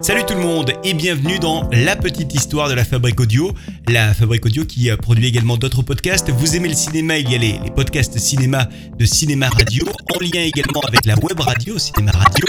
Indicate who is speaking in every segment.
Speaker 1: Salut tout le monde et bienvenue dans La Petite Histoire de la Fabrique Audio. La Fabrique Audio qui euh, produit également d'autres podcasts. Vous aimez le cinéma, il y a les, podcasts cinéma de Cinéma Radio, en lien également avec la web radio Cinéma Radio,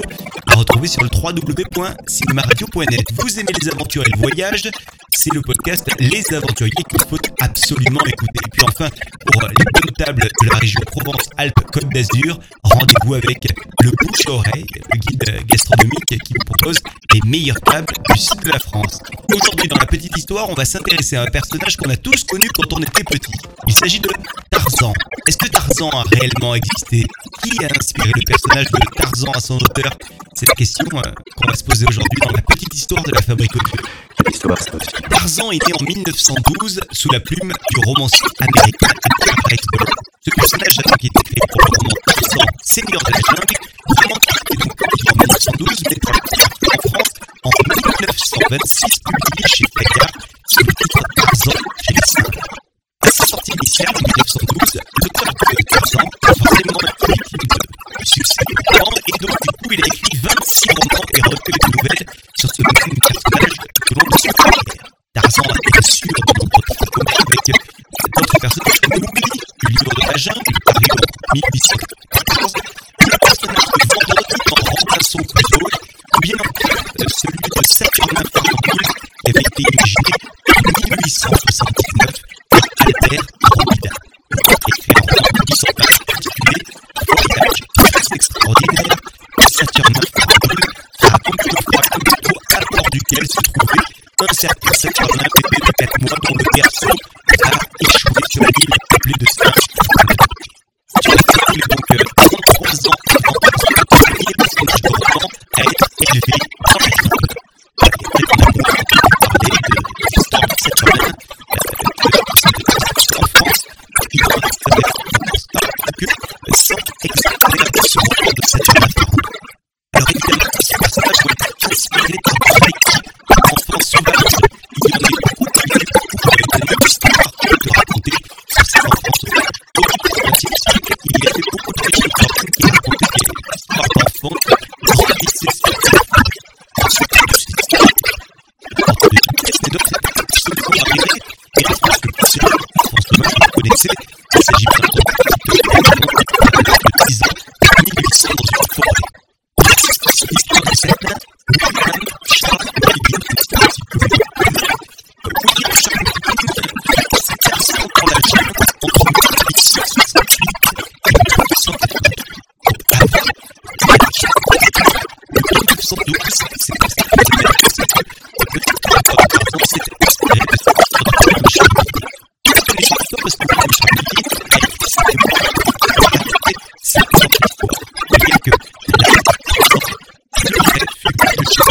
Speaker 1: à retrouver sur le www.cinémaradio.net. Vous aimez les aventures et le voyage, c'est le podcast Les Aventuriers faut absolument écouter. Et puis enfin, pour les bonnes tables de la région Provence-Alpes-Côte d'Azur, rendez-vous avec le bouche-oreille, le guide gastronomique qui vous propose les meilleures tables du sud de la France. Aujourd'hui, dans la petite histoire, on va s'intéresser à un personnage qu'on a tous connu quand on était petit. Il s'agit de Tarzan. Est-ce que Tarzan a réellement existé? Qui a inspiré le personnage de Tarzan à son auteur? C'est la question euh, qu'on va se poser aujourd'hui dans la petite histoire de la fabrique audio. Tarzan est né en 1912 sous la plume du romancier américain Edgar Ce personnage donc été créé pour le roman Tarzan, Seigneur de la jungle, roman qui publié en 1912 mais pour en France en 1926 publié chez Fayard sous le titre Tarzan chez les Cinq. À sa sortie initiale en 1912, l'auteur de Tarzan a forcément été de succès et donc du coup il a écrit 26 romans et recueils de nouvelles sur ce même personnage tout au long de son carrière. Tarzan a bien sûr de nombreux titres communs avec d'autres personnages comme Mowgli, du livre de la jungle, paru en 1814, le personnage de Vendredi en remplaçant Pluto, ou bien encore celui de Saturnin